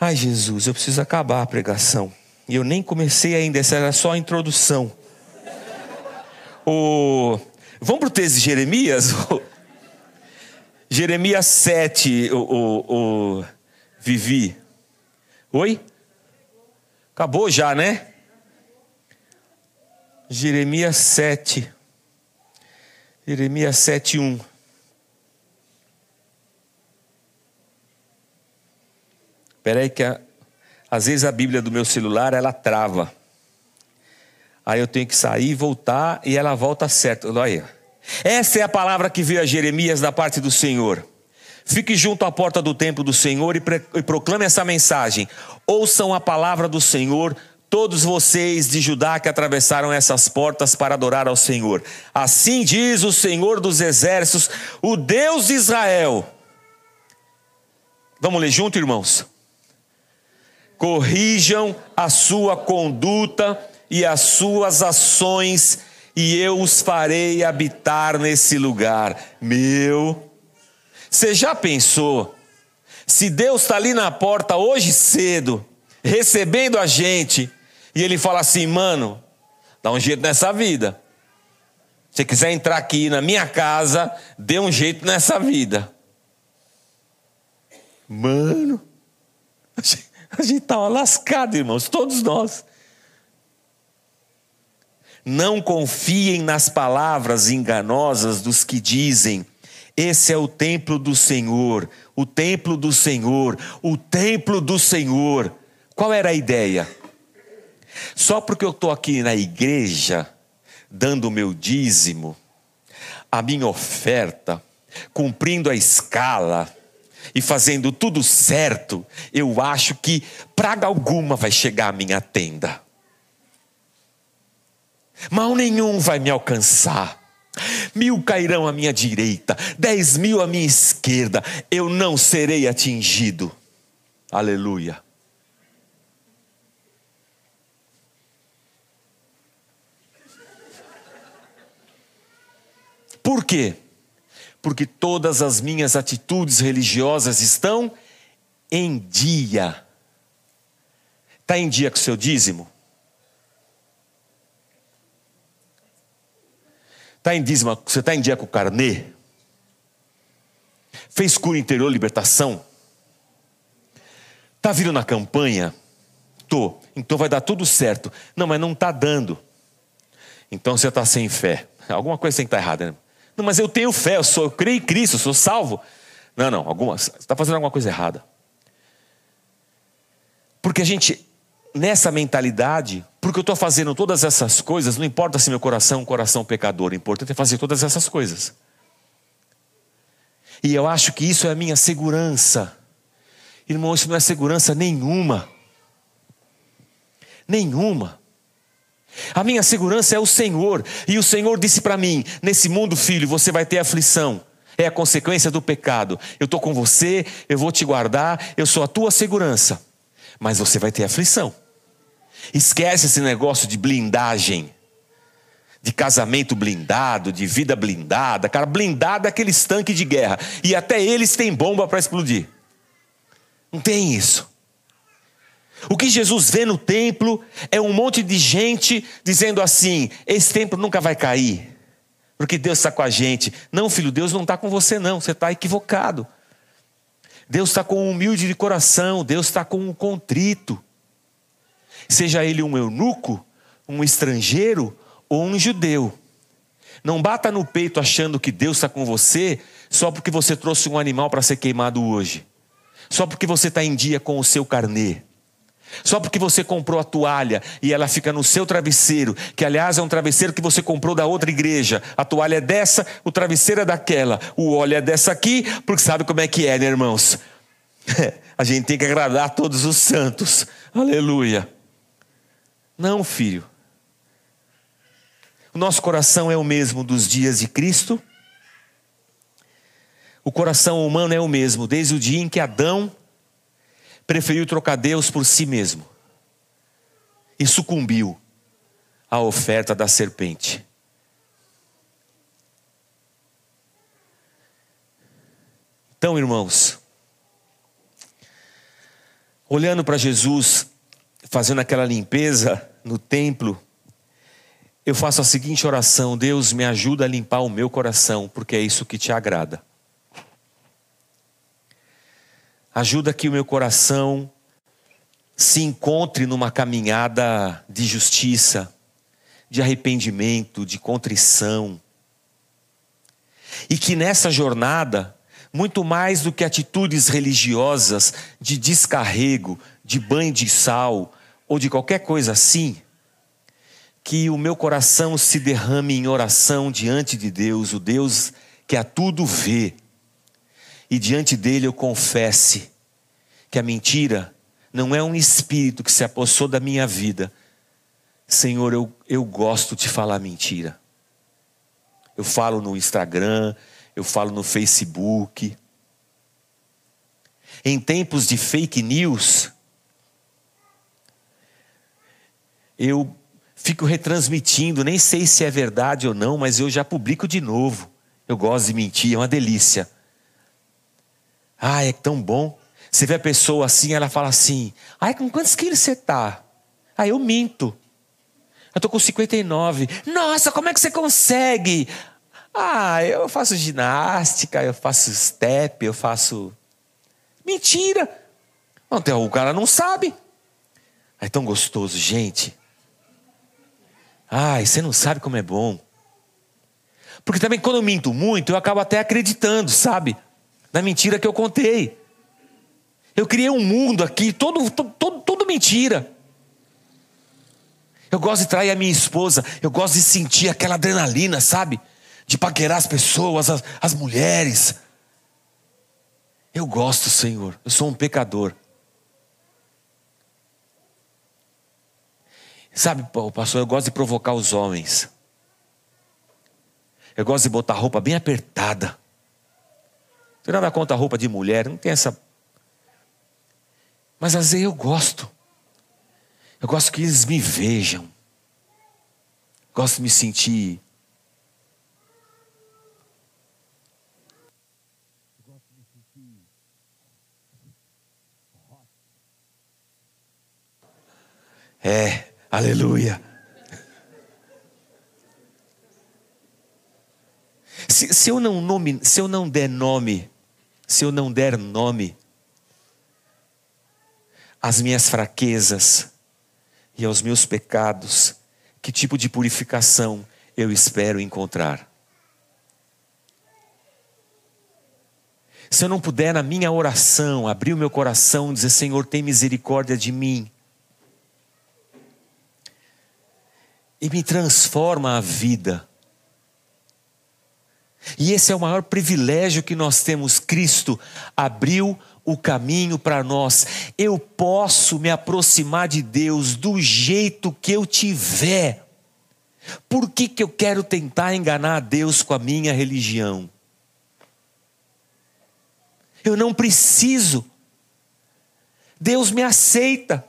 Ai, Jesus, eu preciso acabar a pregação. E eu nem comecei ainda, essa era só a introdução. O... Vamos para o texto de Jeremias? Jeremias 7, o, o, o Vivi. Oi? Acabou já, né? Jeremias 7. Jeremias 7, 1. Espera aí que a, às vezes a Bíblia do meu celular ela trava. Aí eu tenho que sair, voltar e ela volta certo. Olha aí. Essa é a palavra que veio a Jeremias da parte do Senhor. Fique junto à porta do templo do Senhor e, e proclame essa mensagem. Ouçam a palavra do Senhor, todos vocês de Judá que atravessaram essas portas para adorar ao Senhor. Assim diz o Senhor dos exércitos, o Deus de Israel. Vamos ler junto, irmãos? Corrijam a sua conduta e as suas ações, e eu os farei habitar nesse lugar. Meu, você já pensou? Se Deus está ali na porta hoje cedo, recebendo a gente, e Ele fala assim, mano, dá um jeito nessa vida. Se quiser entrar aqui na minha casa, dê um jeito nessa vida. Mano, a gente estava lascado, irmãos, todos nós. Não confiem nas palavras enganosas dos que dizem: esse é o templo do Senhor, o templo do Senhor, o templo do Senhor. Qual era a ideia? Só porque eu estou aqui na igreja, dando o meu dízimo, a minha oferta, cumprindo a escala, e fazendo tudo certo, eu acho que praga alguma vai chegar à minha tenda. Mal nenhum vai me alcançar. Mil cairão à minha direita, dez mil à minha esquerda, eu não serei atingido. Aleluia. Por quê? Porque todas as minhas atitudes religiosas estão em dia. Está em dia com o seu dízimo? Está em dízimo, você está em dia com o carnê? Fez cura interior, libertação? Está vindo na campanha? Tô. Então vai dar tudo certo. Não, mas não está dando. Então você está sem fé. Alguma coisa tem que estar tá errada, né? Não, mas eu tenho fé, eu, sou, eu creio em Cristo, eu sou salvo. Não, não, algumas, você está fazendo alguma coisa errada. Porque a gente, nessa mentalidade, porque eu estou fazendo todas essas coisas, não importa se meu coração é um coração pecador, o importante é fazer todas essas coisas. E eu acho que isso é a minha segurança. Irmão, isso não é segurança nenhuma. Nenhuma. A minha segurança é o Senhor. E o Senhor disse para mim: nesse mundo, filho, você vai ter aflição. É a consequência do pecado. Eu estou com você, eu vou te guardar, eu sou a tua segurança. Mas você vai ter aflição. Esquece esse negócio de blindagem de casamento blindado, de vida blindada. Cara, blindado é aqueles tanques de guerra. E até eles têm bomba para explodir. Não tem isso. O que Jesus vê no templo é um monte de gente dizendo assim: esse templo nunca vai cair, porque Deus está com a gente. Não, filho, Deus não está com você, não, você está equivocado. Deus está com um humilde de coração, Deus está com um contrito. Seja ele um eunuco, um estrangeiro ou um judeu. Não bata no peito achando que Deus está com você só porque você trouxe um animal para ser queimado hoje. Só porque você está em dia com o seu carnê. Só porque você comprou a toalha e ela fica no seu travesseiro, que aliás é um travesseiro que você comprou da outra igreja. A toalha é dessa, o travesseiro é daquela, o óleo é dessa aqui, porque sabe como é que é, né, irmãos? a gente tem que agradar todos os santos. Aleluia. Não, filho. O nosso coração é o mesmo dos dias de Cristo. O coração humano é o mesmo desde o dia em que Adão preferiu trocar Deus por si mesmo e sucumbiu à oferta da serpente. Então, irmãos, olhando para Jesus fazendo aquela limpeza no templo, eu faço a seguinte oração: Deus me ajuda a limpar o meu coração, porque é isso que te agrada. Ajuda que o meu coração se encontre numa caminhada de justiça, de arrependimento, de contrição. E que nessa jornada, muito mais do que atitudes religiosas de descarrego, de banho de sal ou de qualquer coisa assim, que o meu coração se derrame em oração diante de Deus, o Deus que a tudo vê, e diante dele eu confesse que a mentira não é um espírito que se apossou da minha vida. Senhor, eu, eu gosto de falar mentira. Eu falo no Instagram, eu falo no Facebook. Em tempos de fake news, eu fico retransmitindo, nem sei se é verdade ou não, mas eu já publico de novo. Eu gosto de mentir, é uma delícia. Ah, é tão bom. Você vê a pessoa assim, ela fala assim: Ai, com quantos quilos você tá? Aí eu minto. Eu tô com 59. Nossa, como é que você consegue? Ah, eu faço ginástica, eu faço step, eu faço. Mentira! Então, o cara não sabe. É tão gostoso, gente. Ai, você não sabe como é bom. Porque também quando eu minto muito, eu acabo até acreditando, sabe? Na mentira que eu contei. Eu criei um mundo aqui, todo, todo, todo mentira. Eu gosto de trair a minha esposa, eu gosto de sentir aquela adrenalina, sabe? De paquerar as pessoas, as, as mulheres. Eu gosto, Senhor, eu sou um pecador. Sabe, pastor, eu gosto de provocar os homens. Eu gosto de botar roupa bem apertada. Não tem nada contra a roupa de mulher, não tem essa. Mas às vezes eu gosto. Eu gosto que eles me vejam. Gosto de me sentir. É, Aleluia. Se, se, eu não nome, se eu não der nome, se eu não der nome às minhas fraquezas e aos meus pecados, que tipo de purificação eu espero encontrar? Se eu não puder, na minha oração, abrir o meu coração dizer: Senhor, tem misericórdia de mim e me transforma a vida. E esse é o maior privilégio que nós temos. Cristo abriu o caminho para nós. Eu posso me aproximar de Deus do jeito que eu tiver. Por que, que eu quero tentar enganar a Deus com a minha religião? Eu não preciso. Deus me aceita.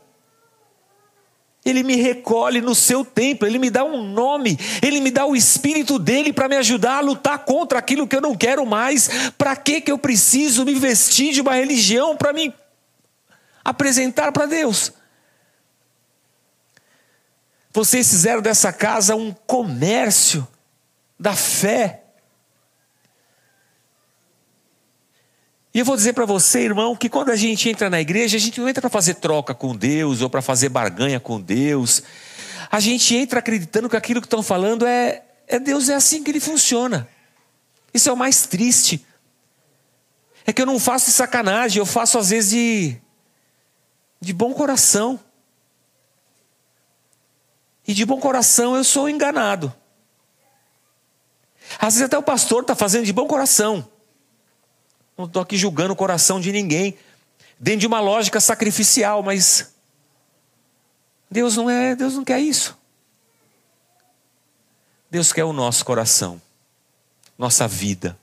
Ele me recolhe no seu templo, ele me dá um nome, ele me dá o espírito dele para me ajudar a lutar contra aquilo que eu não quero mais. Para que que eu preciso me vestir de uma religião para me apresentar para Deus? Vocês fizeram dessa casa um comércio da fé. E eu vou dizer para você, irmão, que quando a gente entra na igreja, a gente não entra para fazer troca com Deus ou para fazer barganha com Deus. A gente entra acreditando que aquilo que estão falando é, é Deus, é assim que ele funciona. Isso é o mais triste. É que eu não faço de sacanagem, eu faço às vezes de, de bom coração. E de bom coração eu sou enganado. Às vezes até o pastor está fazendo de bom coração. Não estou aqui julgando o coração de ninguém, dentro de uma lógica sacrificial, mas Deus não é, Deus não quer isso. Deus quer o nosso coração, nossa vida,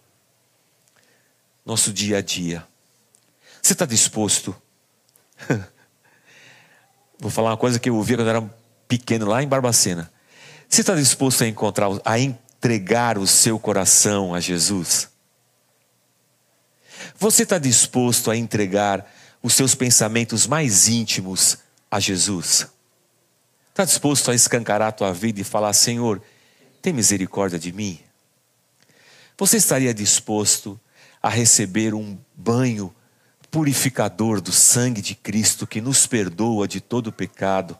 nosso dia a dia. Você está disposto? Vou falar uma coisa que eu ouvi quando era pequeno lá em Barbacena. Você está disposto a encontrar, a entregar o seu coração a Jesus? Você está disposto a entregar os seus pensamentos mais íntimos a Jesus? Está disposto a escancarar a tua vida e falar: Senhor, tem misericórdia de mim? Você estaria disposto a receber um banho purificador do sangue de Cristo que nos perdoa de todo pecado?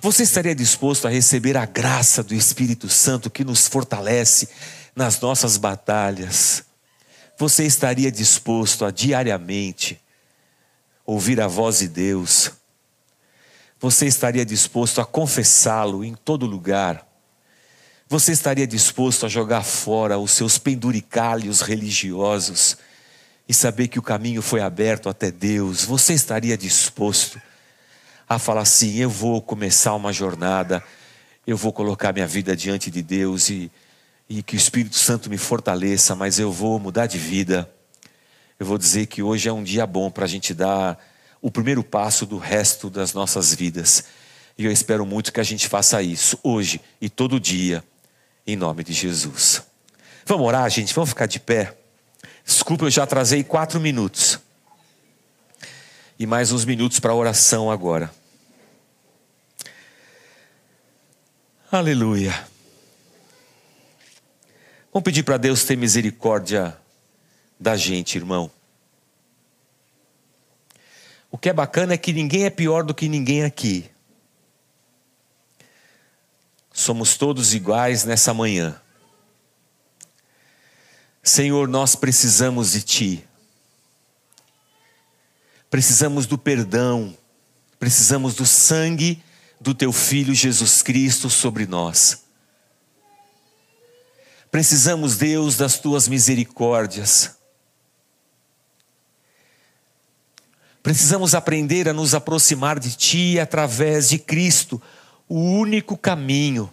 Você estaria disposto a receber a graça do Espírito Santo que nos fortalece nas nossas batalhas? Você estaria disposto a diariamente ouvir a voz de Deus? Você estaria disposto a confessá-lo em todo lugar? Você estaria disposto a jogar fora os seus penduricalhos religiosos e saber que o caminho foi aberto até Deus? Você estaria disposto a falar assim: eu vou começar uma jornada, eu vou colocar minha vida diante de Deus e e que o Espírito Santo me fortaleça, mas eu vou mudar de vida. Eu vou dizer que hoje é um dia bom para a gente dar o primeiro passo do resto das nossas vidas. E eu espero muito que a gente faça isso hoje e todo dia, em nome de Jesus. Vamos orar, gente? Vamos ficar de pé. Desculpa, eu já atrasei quatro minutos. E mais uns minutos para oração agora. Aleluia. Vamos pedir para Deus ter misericórdia da gente, irmão. O que é bacana é que ninguém é pior do que ninguém aqui. Somos todos iguais nessa manhã. Senhor, nós precisamos de Ti. Precisamos do perdão, precisamos do sangue do Teu Filho Jesus Cristo sobre nós. Precisamos, Deus, das tuas misericórdias. Precisamos aprender a nos aproximar de Ti através de Cristo, o único caminho.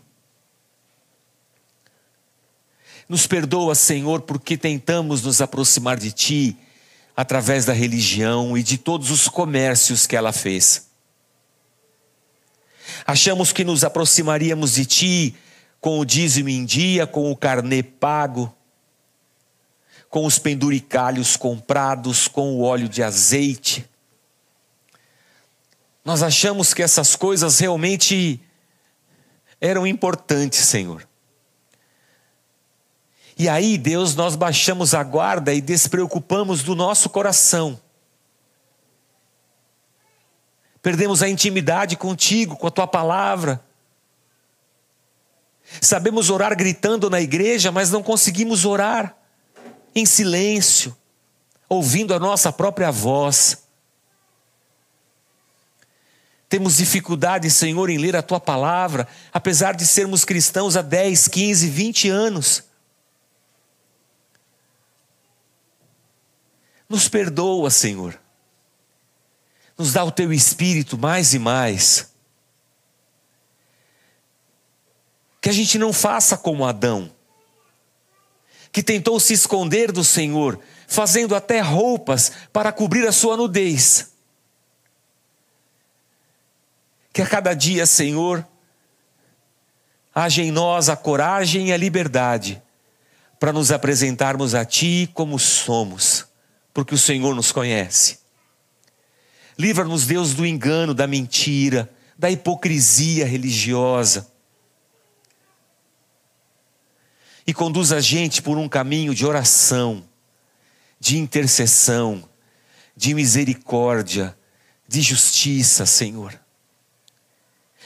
Nos perdoa, Senhor, porque tentamos nos aproximar de Ti através da religião e de todos os comércios que ela fez. Achamos que nos aproximaríamos de Ti com o dízimo em dia, com o carnê pago, com os penduricalhos comprados, com o óleo de azeite. Nós achamos que essas coisas realmente eram importantes, Senhor. E aí, Deus, nós baixamos a guarda e despreocupamos do nosso coração. Perdemos a intimidade contigo, com a tua palavra. Sabemos orar gritando na igreja, mas não conseguimos orar em silêncio, ouvindo a nossa própria voz. Temos dificuldade, Senhor, em ler a tua palavra, apesar de sermos cristãos há 10, 15, 20 anos. Nos perdoa, Senhor. Nos dá o teu espírito mais e mais Que a gente não faça como Adão, que tentou se esconder do Senhor, fazendo até roupas para cobrir a sua nudez. Que a cada dia, Senhor, haja em nós a coragem e a liberdade para nos apresentarmos a Ti como somos, porque o Senhor nos conhece. Livra-nos, Deus, do engano, da mentira, da hipocrisia religiosa. E conduz a gente por um caminho de oração, de intercessão, de misericórdia, de justiça, Senhor.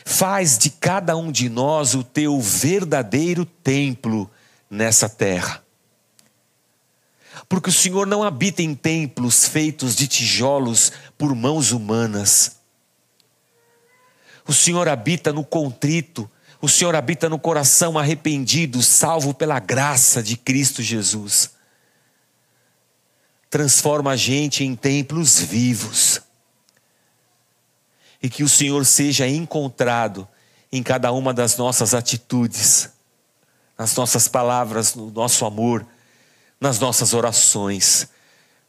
Faz de cada um de nós o teu verdadeiro templo nessa terra. Porque o Senhor não habita em templos feitos de tijolos por mãos humanas. O Senhor habita no contrito, o Senhor habita no coração arrependido, salvo pela graça de Cristo Jesus. Transforma a gente em templos vivos e que o Senhor seja encontrado em cada uma das nossas atitudes, nas nossas palavras, no nosso amor, nas nossas orações.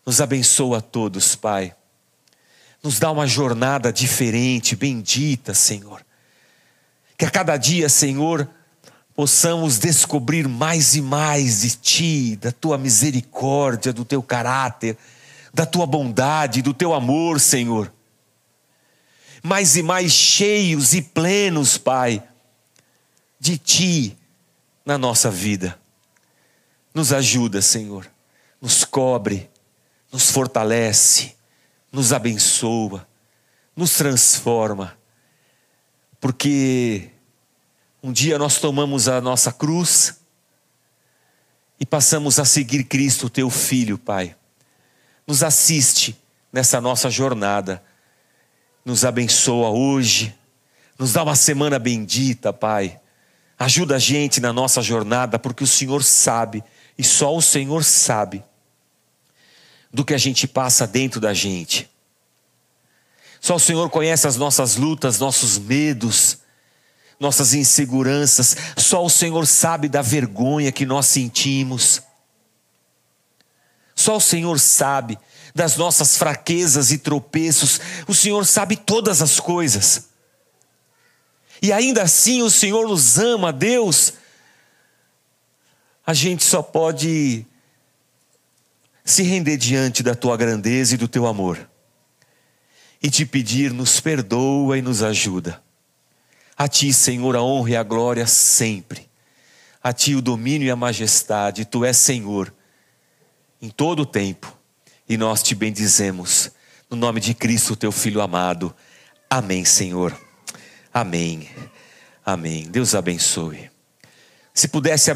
Nos abençoa a todos, Pai. Nos dá uma jornada diferente, bendita, Senhor. Que a cada dia, Senhor, possamos descobrir mais e mais de Ti, da Tua misericórdia, do Teu caráter, da Tua bondade, do Teu amor, Senhor. Mais e mais cheios e plenos, Pai, de Ti na nossa vida. Nos ajuda, Senhor, nos cobre, nos fortalece, nos abençoa, nos transforma, porque um dia nós tomamos a nossa cruz e passamos a seguir Cristo, Teu Filho, Pai. Nos assiste nessa nossa jornada nos abençoa hoje, nos dá uma semana bendita, Pai. Ajuda a gente na nossa jornada, porque o Senhor sabe, e só o Senhor sabe, do que a gente passa dentro da gente. Só o Senhor conhece as nossas lutas, nossos medos, nossas inseguranças. Só o Senhor sabe da vergonha que nós sentimos. Só o Senhor sabe das nossas fraquezas e tropeços. O Senhor sabe todas as coisas. E ainda assim o Senhor nos ama, Deus. A gente só pode se render diante da tua grandeza e do teu amor. E te pedir, nos perdoa e nos ajuda. A ti, Senhor, a honra e a glória sempre. A ti o domínio e a majestade. Tu és Senhor em todo o tempo e nós te bendizemos. No nome de Cristo, teu Filho amado. Amém, Senhor. Amém. Amém. Deus abençoe. Se pudesse,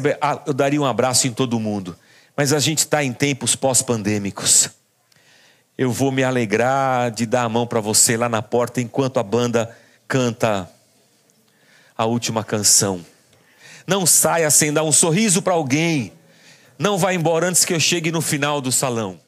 eu daria um abraço em todo mundo, mas a gente está em tempos pós-pandêmicos. Eu vou me alegrar de dar a mão para você lá na porta enquanto a banda canta a última canção. Não saia sem dar um sorriso para alguém. Não vá embora antes que eu chegue no final do salão.